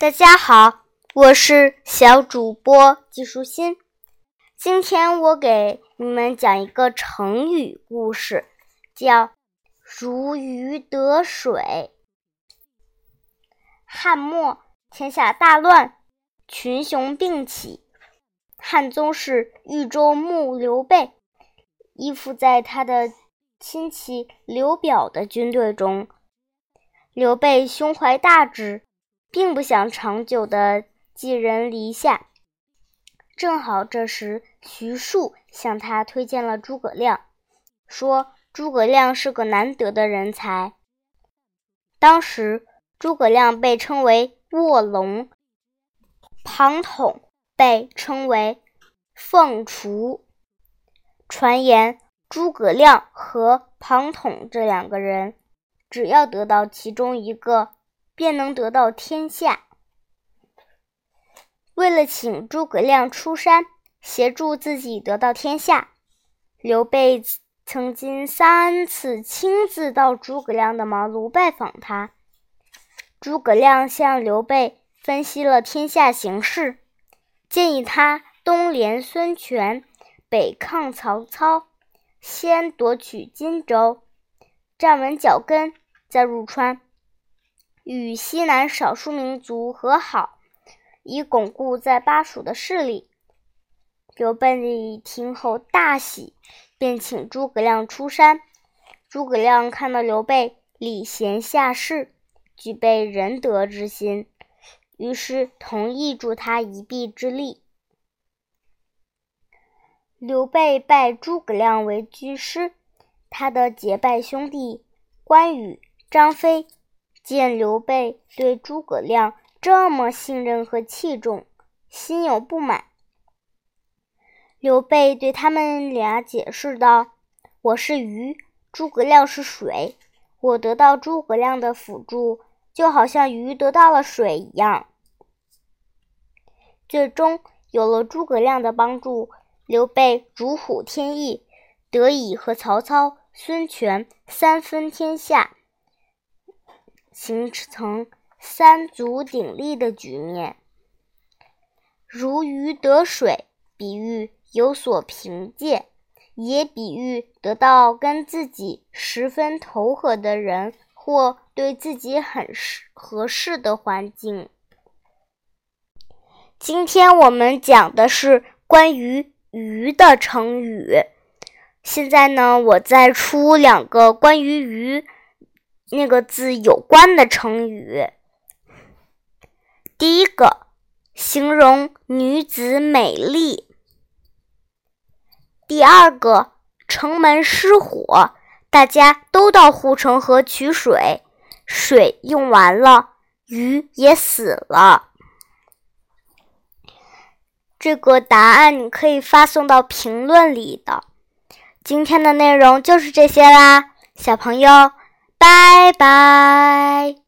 大家好，我是小主播季舒心。今天我给你们讲一个成语故事，叫“如鱼得水”。汉末天下大乱，群雄并起，汉宗室豫州牧刘备依附在他的亲戚刘表的军队中。刘备胸怀大志，并不想长久的寄人篱下。正好这时，徐庶向他推荐了诸葛亮，说诸葛亮是个难得的人才。当时，诸葛亮被称为卧龙，庞统被称为凤雏。传言诸葛亮和庞统这两个人，只要得到其中一个，便能得到天下。为了请诸葛亮出山协助自己得到天下，刘备曾经三次亲自到诸葛亮的茅庐拜访他。诸葛亮向刘备分析了天下形势，建议他东连孙权，北抗曹操，先夺取荆州，站稳脚跟，再入川，与西南少数民族和好。以巩固在巴蜀的势力。刘备听后大喜，便请诸葛亮出山。诸葛亮看到刘备礼贤下士，具备仁德之心，于是同意助他一臂之力。刘备拜诸葛亮为军师，他的结拜兄弟关羽、张飞见刘备对诸葛亮。这么信任和器重，心有不满。刘备对他们俩解释道：“我是鱼，诸葛亮是水。我得到诸葛亮的辅助，就好像鱼得到了水一样。”最终有了诸葛亮的帮助，刘备如虎添翼，得以和曹操、孙权三分天下，形成。三足鼎立的局面，如鱼得水，比喻有所凭借，也比喻得到跟自己十分投合的人或对自己很适合适的环境。今天我们讲的是关于鱼的成语。现在呢，我再出两个关于鱼那个字有关的成语。第一个，形容女子美丽。第二个，城门失火，大家都到护城河取水，水用完了，鱼也死了。这个答案你可以发送到评论里的。今天的内容就是这些啦，小朋友，拜拜。